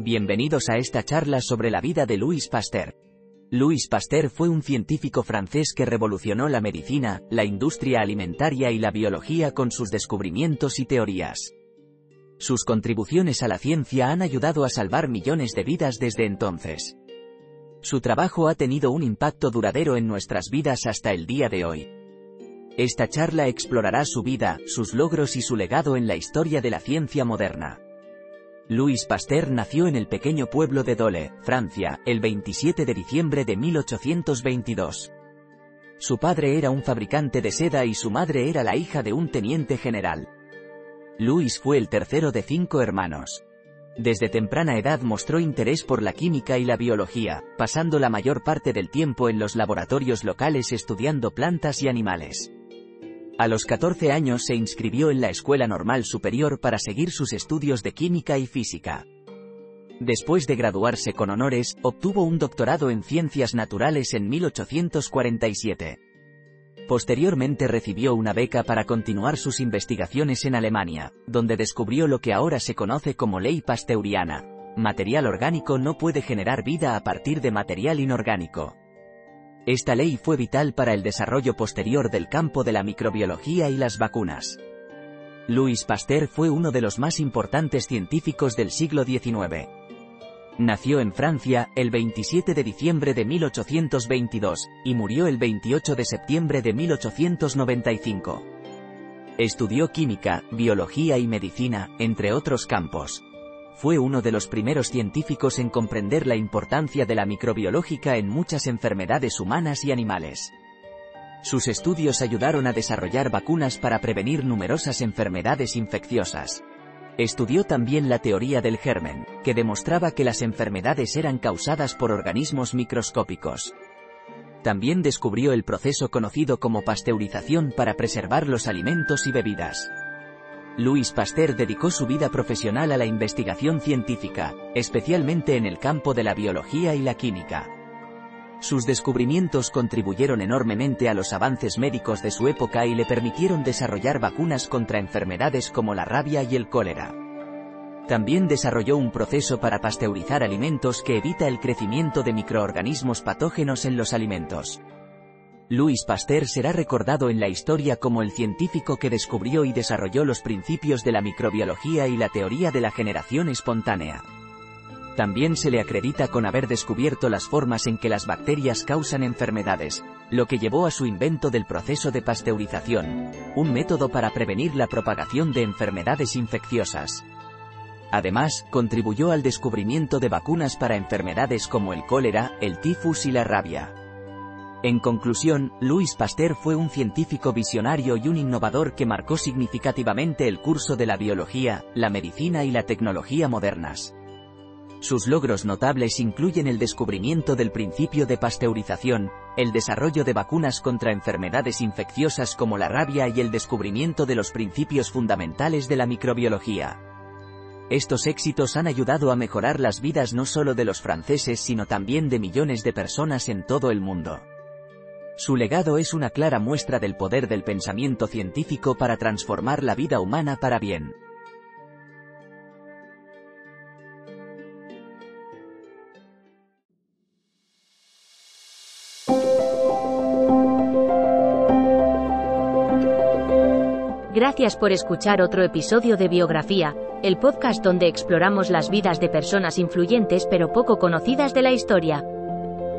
Bienvenidos a esta charla sobre la vida de Louis Pasteur. Louis Pasteur fue un científico francés que revolucionó la medicina, la industria alimentaria y la biología con sus descubrimientos y teorías. Sus contribuciones a la ciencia han ayudado a salvar millones de vidas desde entonces. Su trabajo ha tenido un impacto duradero en nuestras vidas hasta el día de hoy. Esta charla explorará su vida, sus logros y su legado en la historia de la ciencia moderna. Louis Pasteur nació en el pequeño pueblo de Dole, Francia, el 27 de diciembre de 1822. Su padre era un fabricante de seda y su madre era la hija de un teniente general. Louis fue el tercero de cinco hermanos. Desde temprana edad mostró interés por la química y la biología, pasando la mayor parte del tiempo en los laboratorios locales estudiando plantas y animales. A los 14 años se inscribió en la Escuela Normal Superior para seguir sus estudios de química y física. Después de graduarse con honores, obtuvo un doctorado en ciencias naturales en 1847. Posteriormente recibió una beca para continuar sus investigaciones en Alemania, donde descubrió lo que ahora se conoce como ley pasteuriana. Material orgánico no puede generar vida a partir de material inorgánico. Esta ley fue vital para el desarrollo posterior del campo de la microbiología y las vacunas. Louis Pasteur fue uno de los más importantes científicos del siglo XIX. Nació en Francia, el 27 de diciembre de 1822, y murió el 28 de septiembre de 1895. Estudió química, biología y medicina, entre otros campos. Fue uno de los primeros científicos en comprender la importancia de la microbiológica en muchas enfermedades humanas y animales. Sus estudios ayudaron a desarrollar vacunas para prevenir numerosas enfermedades infecciosas. Estudió también la teoría del germen, que demostraba que las enfermedades eran causadas por organismos microscópicos. También descubrió el proceso conocido como pasteurización para preservar los alimentos y bebidas. Louis Pasteur dedicó su vida profesional a la investigación científica, especialmente en el campo de la biología y la química. Sus descubrimientos contribuyeron enormemente a los avances médicos de su época y le permitieron desarrollar vacunas contra enfermedades como la rabia y el cólera. También desarrolló un proceso para pasteurizar alimentos que evita el crecimiento de microorganismos patógenos en los alimentos. Louis Pasteur será recordado en la historia como el científico que descubrió y desarrolló los principios de la microbiología y la teoría de la generación espontánea. También se le acredita con haber descubierto las formas en que las bacterias causan enfermedades, lo que llevó a su invento del proceso de pasteurización, un método para prevenir la propagación de enfermedades infecciosas. Además, contribuyó al descubrimiento de vacunas para enfermedades como el cólera, el tifus y la rabia. En conclusión, Louis Pasteur fue un científico visionario y un innovador que marcó significativamente el curso de la biología, la medicina y la tecnología modernas. Sus logros notables incluyen el descubrimiento del principio de pasteurización, el desarrollo de vacunas contra enfermedades infecciosas como la rabia y el descubrimiento de los principios fundamentales de la microbiología. Estos éxitos han ayudado a mejorar las vidas no solo de los franceses sino también de millones de personas en todo el mundo. Su legado es una clara muestra del poder del pensamiento científico para transformar la vida humana para bien. Gracias por escuchar otro episodio de Biografía, el podcast donde exploramos las vidas de personas influyentes pero poco conocidas de la historia.